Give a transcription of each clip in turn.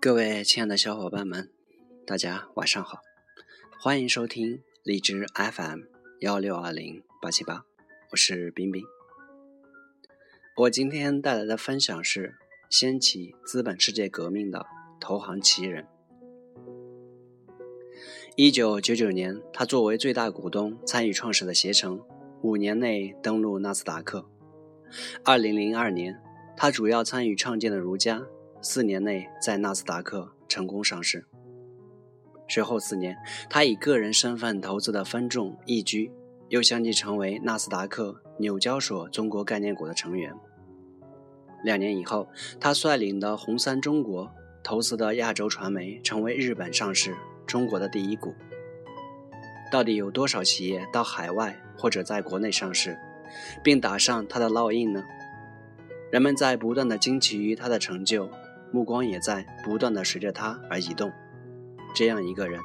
各位亲爱的小伙伴们，大家晚上好，欢迎收听荔枝 FM 幺六二零八七八，我是冰冰。我今天带来的分享是掀起资本世界革命的投行奇人。一九九九年，他作为最大股东参与创始的携程，五年内登陆纳斯达克。二零零二年，他主要参与创建的如家。四年内在纳斯达克成功上市。随后四年，他以个人身份投资的分众易居，又相继成为纳斯达克、纽交所中国概念股的成员。两年以后，他率领的红杉中国投资的亚洲传媒成为日本上市中国的第一股。到底有多少企业到海外或者在国内上市，并打上他的烙印呢？人们在不断的惊奇于他的成就。目光也在不断的随着他而移动。这样一个人，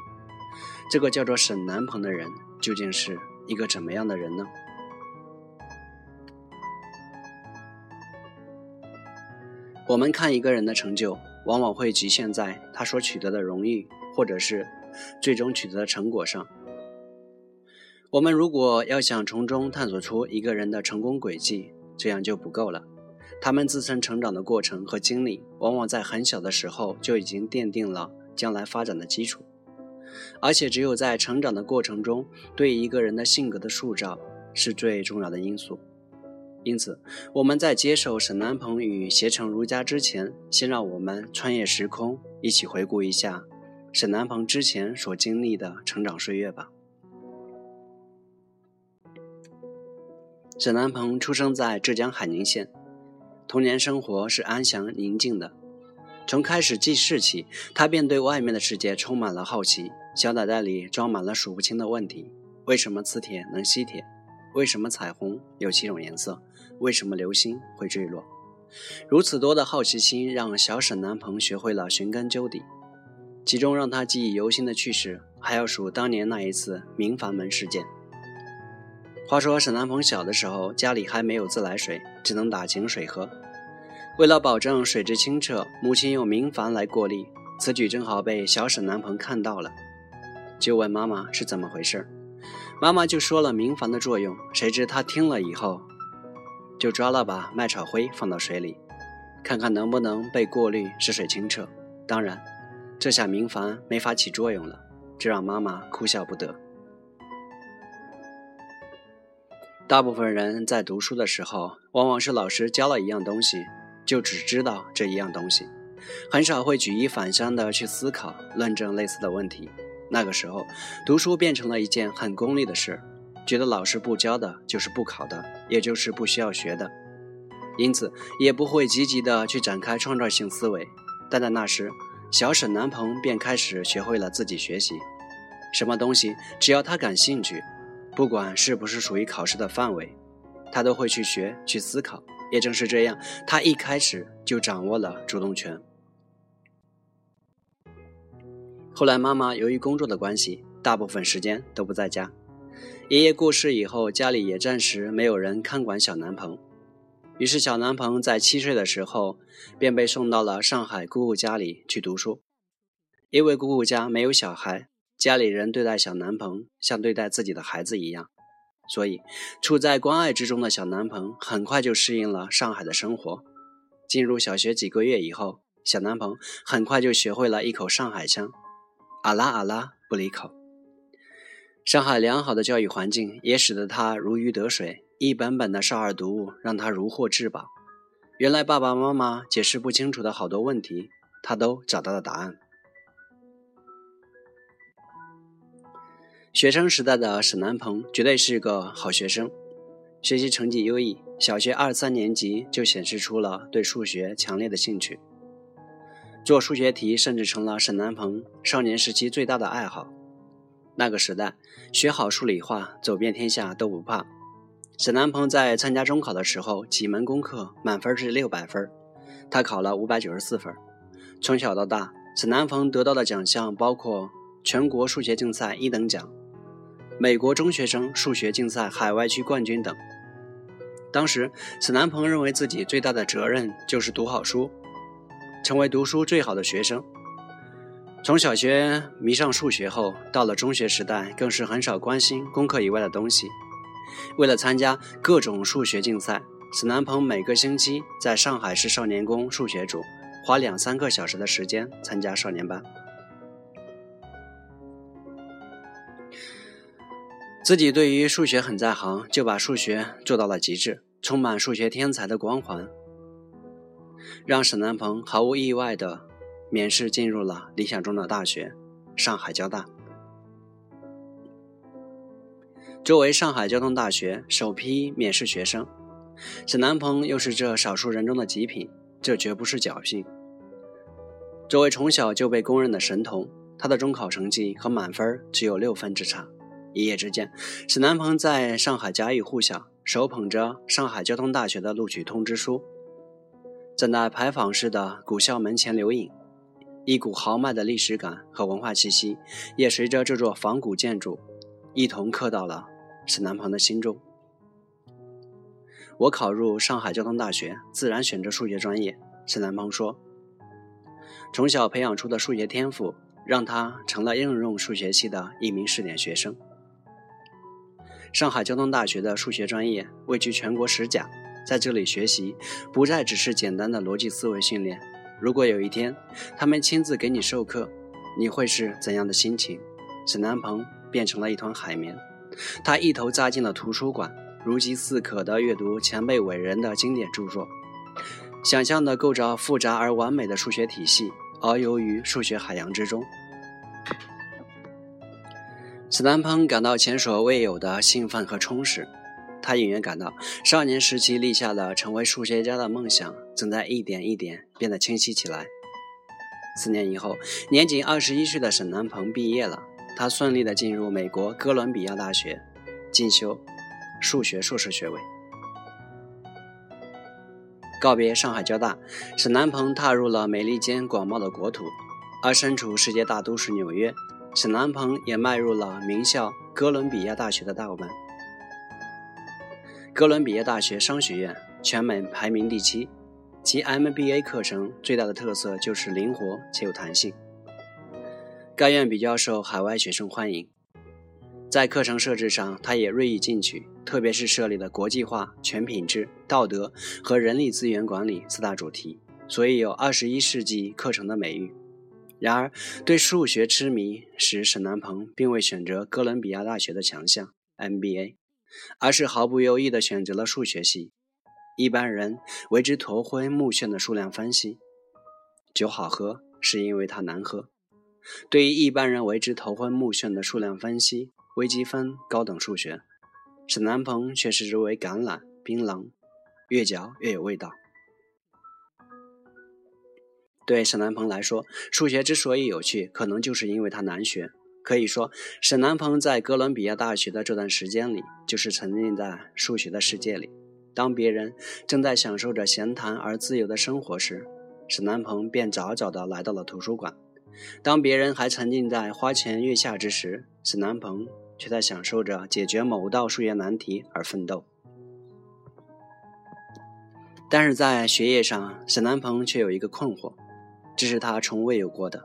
这个叫做沈南鹏的人，究竟是一个怎么样的人呢？我们看一个人的成就，往往会局限在他所取得的荣誉，或者是最终取得的成果上。我们如果要想从中探索出一个人的成功轨迹，这样就不够了。他们自身成长的过程和经历，往往在很小的时候就已经奠定了将来发展的基础，而且只有在成长的过程中，对一个人的性格的塑造是最重要的因素。因此，我们在接受沈南鹏与携程如家之前，先让我们穿越时空，一起回顾一下沈南鹏之前所经历的成长岁月吧。沈南鹏出生在浙江海宁县。童年生活是安详宁静的，从开始记事起，他便对外面的世界充满了好奇，小脑袋里装满了数不清的问题：为什么磁铁能吸铁？为什么彩虹有七种颜色？为什么流星会坠落？如此多的好奇心，让小沈南鹏学会了寻根究底。其中让他记忆犹新的趣事，还要数当年那一次明矾门事件。话说沈南鹏小的时候，家里还没有自来水，只能打井水喝。为了保证水质清澈，母亲用明矾来过滤。此举正好被小沈南鹏看到了，就问妈妈是怎么回事。妈妈就说了明矾的作用。谁知他听了以后，就抓了把麦草灰放到水里，看看能不能被过滤使水清澈。当然，这下明矾没法起作用了，这让妈妈哭笑不得。大部分人在读书的时候，往往是老师教了一样东西，就只知道这一样东西，很少会举一反三的去思考、论证类似的问题。那个时候，读书变成了一件很功利的事，觉得老师不教的就是不考的，也就是不需要学的，因此也不会积极的去展开创造性思维。但在那时，小沈南鹏便开始学会了自己学习，什么东西只要他感兴趣。不管是不是属于考试的范围，他都会去学、去思考。也正是这样，他一开始就掌握了主动权。后来，妈妈由于工作的关系，大部分时间都不在家。爷爷过世以后，家里也暂时没有人看管小南鹏。于是，小南鹏在七岁的时候便被送到了上海姑姑家里去读书。因为姑姑家没有小孩。家里人对待小南鹏像对待自己的孩子一样，所以处在关爱之中的小南鹏很快就适应了上海的生活。进入小学几个月以后，小南鹏很快就学会了一口上海腔，阿拉阿拉不离口。上海良好的教育环境也使得他如鱼得水，一本本的少儿读物让他如获至宝。原来爸爸妈妈解释不清楚的好多问题，他都找到了答案。学生时代的沈南鹏绝对是个好学生，学习成绩优异，小学二三年级就显示出了对数学强烈的兴趣。做数学题甚至成了沈南鹏少年时期最大的爱好。那个时代，学好数理化，走遍天下都不怕。沈南鹏在参加中考的时候，几门功课满分是六百分，他考了五百九十四分。从小到大，沈南鹏得到的奖项包括全国数学竞赛一等奖。美国中学生数学竞赛海外区冠军等。当时，沈南鹏认为自己最大的责任就是读好书，成为读书最好的学生。从小学迷上数学后，到了中学时代，更是很少关心功课以外的东西。为了参加各种数学竞赛，沈南鹏每个星期在上海市少年宫数学组花两三个小时的时间参加少年班。自己对于数学很在行，就把数学做到了极致，充满数学天才的光环，让沈南鹏毫无意外的。免试进入了理想中的大学——上海交大。作为上海交通大学首批免试学生，沈南鹏又是这少数人中的极品，这绝不是侥幸。作为从小就被公认的神童，他的中考成绩和满分只有六分之差。一夜之间，沈南鹏在上海家喻户晓，手捧着上海交通大学的录取通知书，站在牌坊式的古校门前留影。一股豪迈的历史感和文化气息，也随着这座仿古建筑一同刻到了沈南鹏的心中。我考入上海交通大学，自然选择数学专业。沈南鹏说：“从小培养出的数学天赋，让他成了应用数学系的一名试点学生。上海交通大学的数学专业位居全国十甲，在这里学习不再只是简单的逻辑思维训练。”如果有一天，他们亲自给你授课，你会是怎样的心情？沈南鹏变成了一团海绵，他一头扎进了图书馆，如饥似渴地阅读前辈伟人的经典著作，想象地构造复杂而完美的数学体系，遨游于数学海洋之中。沈南鹏感到前所未有的兴奋和充实。他隐约感到，少年时期立下的成为数学家的梦想，正在一点一点变得清晰起来。四年以后，年仅二十一岁的沈南鹏毕业了，他顺利的进入美国哥伦比亚大学进修数学硕士学位。告别上海交大，沈南鹏踏入了美利坚广袤的国土，而身处世界大都市纽约，沈南鹏也迈入了名校哥伦比亚大学的大门。哥伦比亚大学商学院全美排名第七，其 MBA 课程最大的特色就是灵活且有弹性。该院比较受海外学生欢迎，在课程设置上，它也锐意进取，特别是设立了国际化、全品质、道德和人力资源管理四大主题，所以有二十一世纪课程的美誉。然而，对数学痴迷使沈南鹏并未选择哥伦比亚大学的强项 MBA。而是毫不犹豫地选择了数学系，一般人为之头昏目眩的数量分析。酒好喝是因为它难喝，对于一般人为之头昏目眩的数量分析、微积分、高等数学，沈南鹏却视之为橄榄、槟榔，越嚼越有味道。对沈南鹏来说，数学之所以有趣，可能就是因为它难学。可以说，沈南鹏在哥伦比亚大学的这段时间里，就是沉浸在数学的世界里。当别人正在享受着闲谈而自由的生活时，沈南鹏便早早地来到了图书馆；当别人还沉浸在花前月下之时，沈南鹏却在享受着解决某道数学难题而奋斗。但是在学业上，沈南鹏却有一个困惑，这是他从未有过的。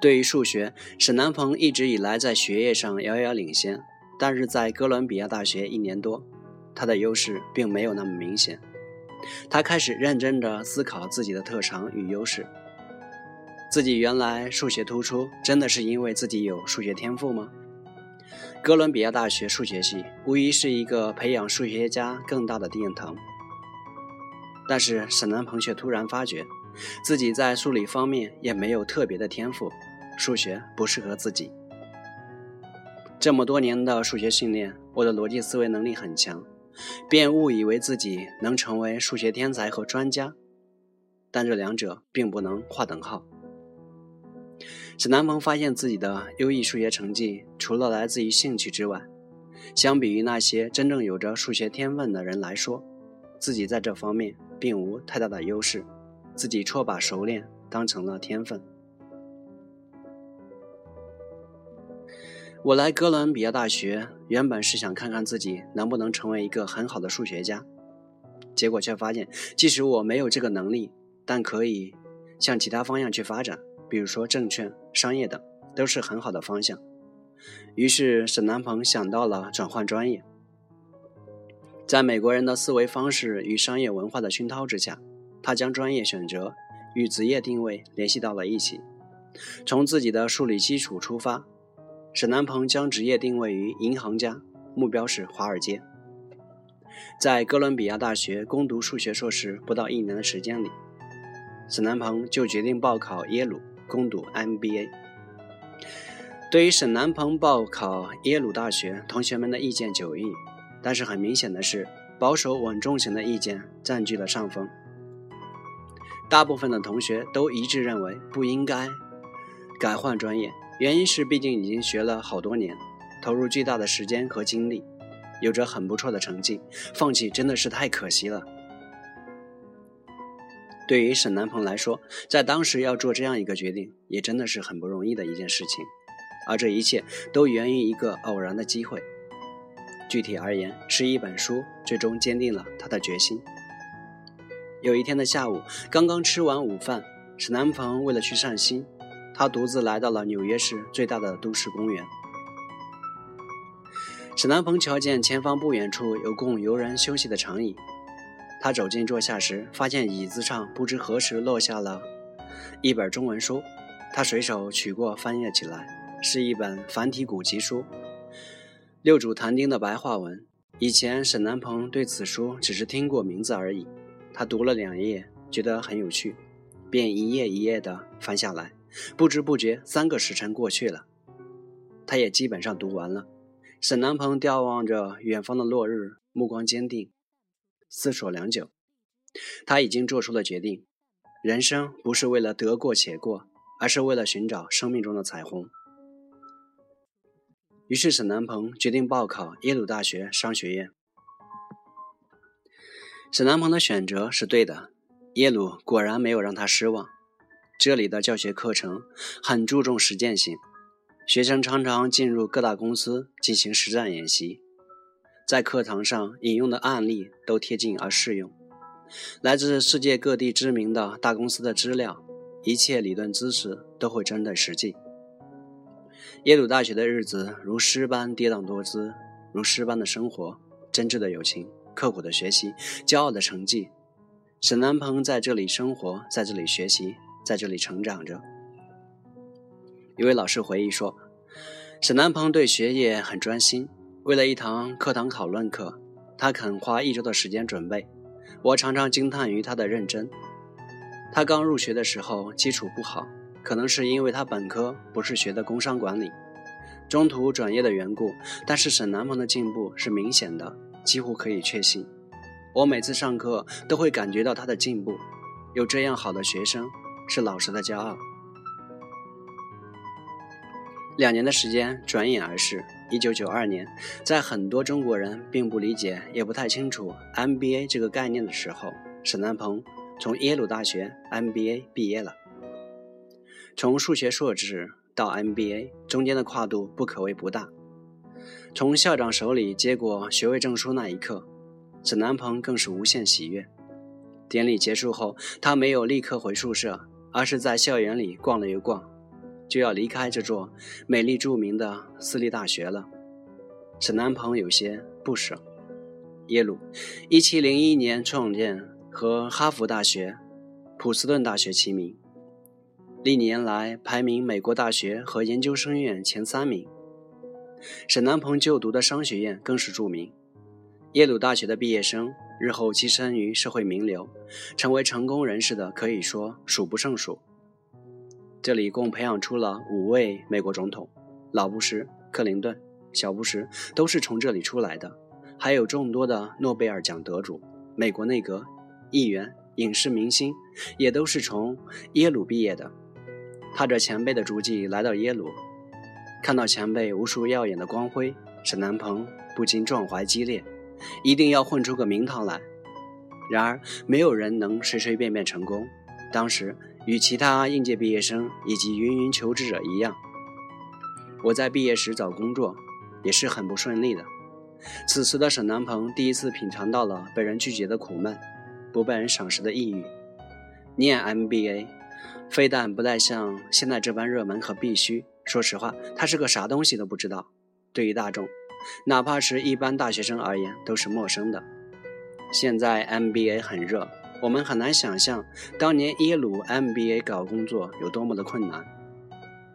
对于数学，沈南鹏一直以来在学业上遥遥领先，但是在哥伦比亚大学一年多，他的优势并没有那么明显。他开始认真地思考自己的特长与优势。自己原来数学突出，真的是因为自己有数学天赋吗？哥伦比亚大学数学系无疑是一个培养数学家更大的殿堂，但是沈南鹏却突然发觉。自己在数理方面也没有特别的天赋，数学不适合自己。这么多年的数学训练，我的逻辑思维能力很强，便误以为自己能成为数学天才和专家。但这两者并不能划等号。沈南鹏发现自己的优异数学成绩，除了来自于兴趣之外，相比于那些真正有着数学天分的人来说，自己在这方面并无太大的优势。自己错把熟练当成了天分。我来哥伦比亚大学原本是想看看自己能不能成为一个很好的数学家，结果却发现，即使我没有这个能力，但可以向其他方向去发展。比如说证券、商业等，都是很好的方向。于是沈南鹏想到了转换专业。在美国人的思维方式与商业文化的熏陶之下，他将专业选择与职业定位联系到了一起。从自己的数理基础出发，沈南鹏将职业定位于银行家，目标是华尔街。在哥伦比亚大学攻读数学硕士不到一年的时间里，沈南鹏就决定报考耶鲁攻读 MBA。对于沈南鹏报考耶鲁大学，同学们的意见迥异。但是很明显的是，保守稳重型的意见占据了上风。大部分的同学都一致认为不应该改换专业，原因是毕竟已经学了好多年，投入巨大的时间和精力，有着很不错的成绩，放弃真的是太可惜了。对于沈南鹏来说，在当时要做这样一个决定，也真的是很不容易的一件事情，而这一切都源于一个偶然的机会。具体而言，是一本书最终坚定了他的决心。有一天的下午，刚刚吃完午饭，沈南鹏为了去散心，他独自来到了纽约市最大的都市公园。沈南鹏瞧见前方不远处有供游人休息的长椅，他走近坐下时，发现椅子上不知何时落下了一本中文书，他随手取过翻阅起来，是一本繁体古籍书。六祖坛经的白话文，以前沈南鹏对此书只是听过名字而已。他读了两页，觉得很有趣，便一页一页地翻下来。不知不觉，三个时辰过去了，他也基本上读完了。沈南鹏眺望着远方的落日，目光坚定，思索良久。他已经做出了决定：人生不是为了得过且过，而是为了寻找生命中的彩虹。于是，沈南鹏决定报考耶鲁大学商学院。沈南鹏的选择是对的，耶鲁果然没有让他失望。这里的教学课程很注重实践性，学生常常进入各大公司进行实战演习，在课堂上引用的案例都贴近而适用，来自世界各地知名的大公司的资料，一切理论知识都会针对实际。耶鲁大学的日子如诗般跌宕多姿，如诗般的生活，真挚的友情，刻苦的学习，骄傲的成绩。沈南鹏在这里生活，在这里学习，在这里成长着。一位老师回忆说：“沈南鹏对学业很专心，为了一堂课堂讨论课，他肯花一周的时间准备。我常常惊叹于他的认真。他刚入学的时候，基础不好。”可能是因为他本科不是学的工商管理，中途转业的缘故。但是沈南鹏的进步是明显的，几乎可以确信。我每次上课都会感觉到他的进步。有这样好的学生，是老师的骄傲。两年的时间转眼而逝。一九九二年，在很多中国人并不理解也不太清楚 MBA 这个概念的时候，沈南鹏从耶鲁大学 MBA 毕业了。从数学硕士到 MBA 中间的跨度不可谓不大。从校长手里接过学位证书那一刻，沈南鹏更是无限喜悦。典礼结束后，他没有立刻回宿舍，而是在校园里逛了又逛，就要离开这座美丽著名的私立大学了。沈南鹏有些不舍。耶鲁，1701年创建，和哈佛大学、普斯顿大学齐名。历年来排名美国大学和研究生院前三名。沈南鹏就读的商学院更是著名。耶鲁大学的毕业生日后跻身于社会名流，成为成功人士的可以说数不胜数。这里共培养出了五位美国总统，老布什、克林顿、小布什都是从这里出来的，还有众多的诺贝尔奖得主、美国内阁议员、影视明星，也都是从耶鲁毕业的。踏着前辈的足迹来到耶鲁，看到前辈无数耀眼的光辉，沈南鹏不禁壮怀激烈，一定要混出个名堂来。然而，没有人能随随便便成功。当时与其他应届毕业生以及芸芸求职者一样，我在毕业时找工作也是很不顺利的。此时的沈南鹏第一次品尝到了被人拒绝的苦闷，不被人赏识的抑郁。念 MBA。非但不再像现在这般热门和必须，说实话，他是个啥东西都不知道。对于大众，哪怕是一般大学生而言，都是陌生的。现在 MBA 很热，我们很难想象当年耶鲁 MBA 搞工作有多么的困难。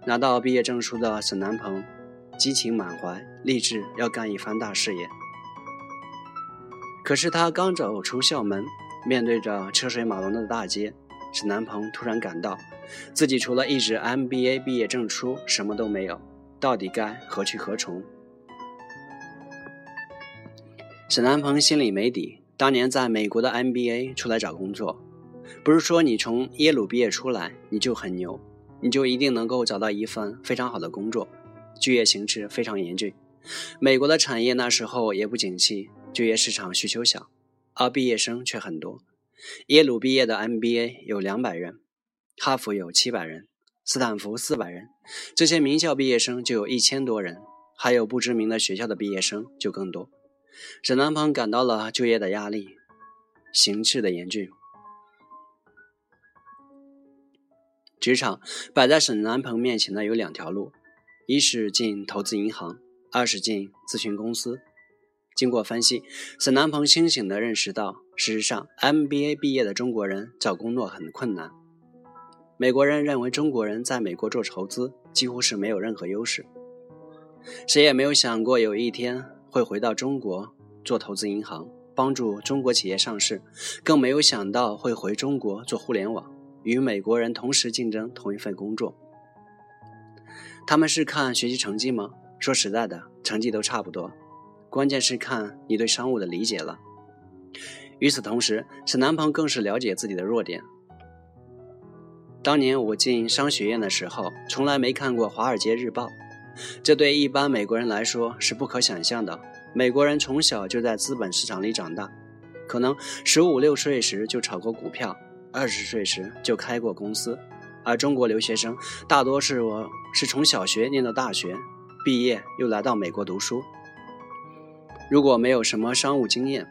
拿到毕业证书的沈南鹏，激情满怀，立志要干一番大事业。可是他刚走出校门，面对着车水马龙的大街，沈南鹏突然感到，自己除了一纸 MBA 毕业证书，什么都没有，到底该何去何从？沈南鹏心里没底。当年在美国的 MBA 出来找工作，不是说你从耶鲁毕业出来你就很牛，你就一定能够找到一份非常好的工作。就业形势非常严峻，美国的产业那时候也不景气，就业市场需求小，而毕业生却很多。耶鲁毕业的 MBA 有两百人，哈佛有七百人，斯坦福四百人，这些名校毕业生就有一千多人，还有不知名的学校的毕业生就更多。沈南鹏感到了就业的压力，形势的严峻。职场摆在沈南鹏面前的有两条路：一是进投资银行，二是进咨询公司。经过分析，沈南鹏清醒地认识到，事实上，MBA 毕业的中国人找工作很困难。美国人认为中国人在美国做投资几乎是没有任何优势，谁也没有想过有一天。会回到中国做投资银行，帮助中国企业上市，更没有想到会回中国做互联网，与美国人同时竞争同一份工作。他们是看学习成绩吗？说实在的，成绩都差不多，关键是看你对商务的理解了。与此同时，沈南鹏更是了解自己的弱点。当年我进商学院的时候，从来没看过《华尔街日报》。这对一般美国人来说是不可想象的。美国人从小就在资本市场里长大，可能十五六岁时就炒过股票，二十岁时就开过公司。而中国留学生大多是我是从小学念到大学，毕业又来到美国读书。如果没有什么商务经验，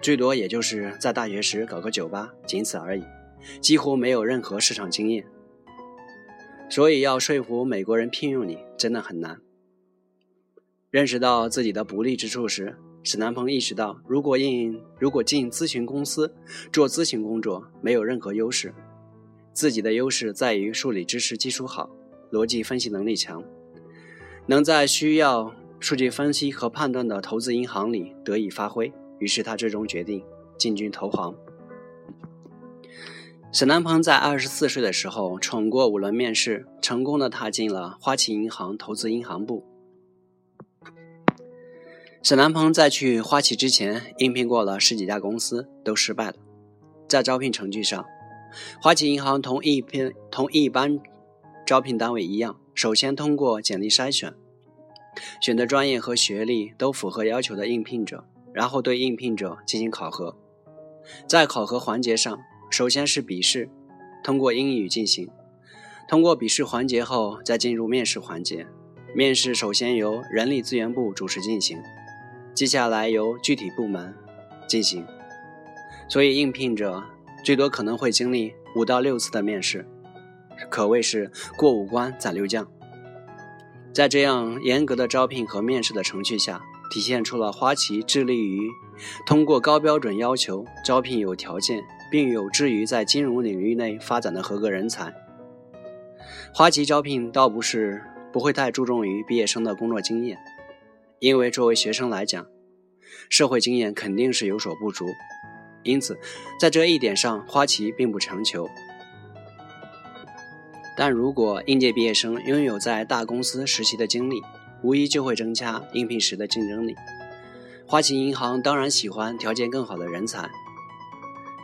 最多也就是在大学时搞个酒吧，仅此而已，几乎没有任何市场经验。所以要说服美国人聘用你真的很难。认识到自己的不利之处时，史南鹏意识到，如果应如果进咨询公司做咨询工作，没有任何优势。自己的优势在于数理知识基础好，逻辑分析能力强，能在需要数据分析和判断的投资银行里得以发挥。于是他最终决定进军投行。沈南鹏在二十四岁的时候闯过五轮面试，成功的踏进了花旗银行投资银行部。沈南鹏在去花旗之前，应聘过了十几家公司，都失败了。在招聘程序上，花旗银行同一篇同一般招聘单位一样，首先通过简历筛选，选择专业和学历都符合要求的应聘者，然后对应聘者进行考核。在考核环节上，首先是笔试，通过英语进行。通过笔试环节后，再进入面试环节。面试首先由人力资源部主持进行，接下来由具体部门进行。所以应聘者最多可能会经历五到六次的面试，可谓是过五关斩六将。在这样严格的招聘和面试的程序下，体现出了花旗致力于通过高标准要求招聘有条件。并有志于在金融领域内发展的合格人才。花旗招聘倒不是不会太注重于毕业生的工作经验，因为作为学生来讲，社会经验肯定是有所不足，因此在这一点上，花旗并不强求。但如果应届毕业生拥有在大公司实习的经历，无疑就会增加应聘时的竞争力。花旗银行当然喜欢条件更好的人才。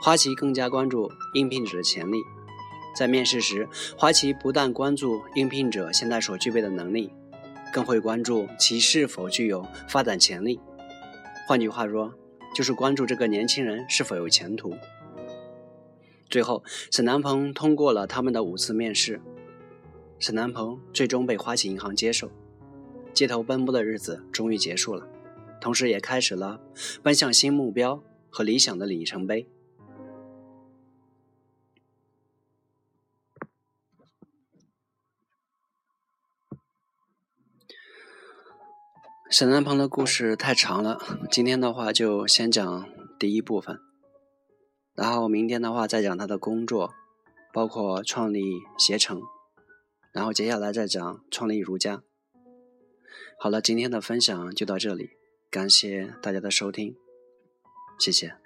花旗更加关注应聘者的潜力，在面试时，花旗不但关注应聘者现在所具备的能力，更会关注其是否具有发展潜力。换句话说，就是关注这个年轻人是否有前途。最后，沈南鹏通过了他们的五次面试，沈南鹏最终被花旗银行接受，街头奔波的日子终于结束了，同时也开始了奔向新目标和理想的里程碑。沈南鹏的故事太长了，今天的话就先讲第一部分，然后明天的话再讲他的工作，包括创立携程，然后接下来再讲创立如家。好了，今天的分享就到这里，感谢大家的收听，谢谢。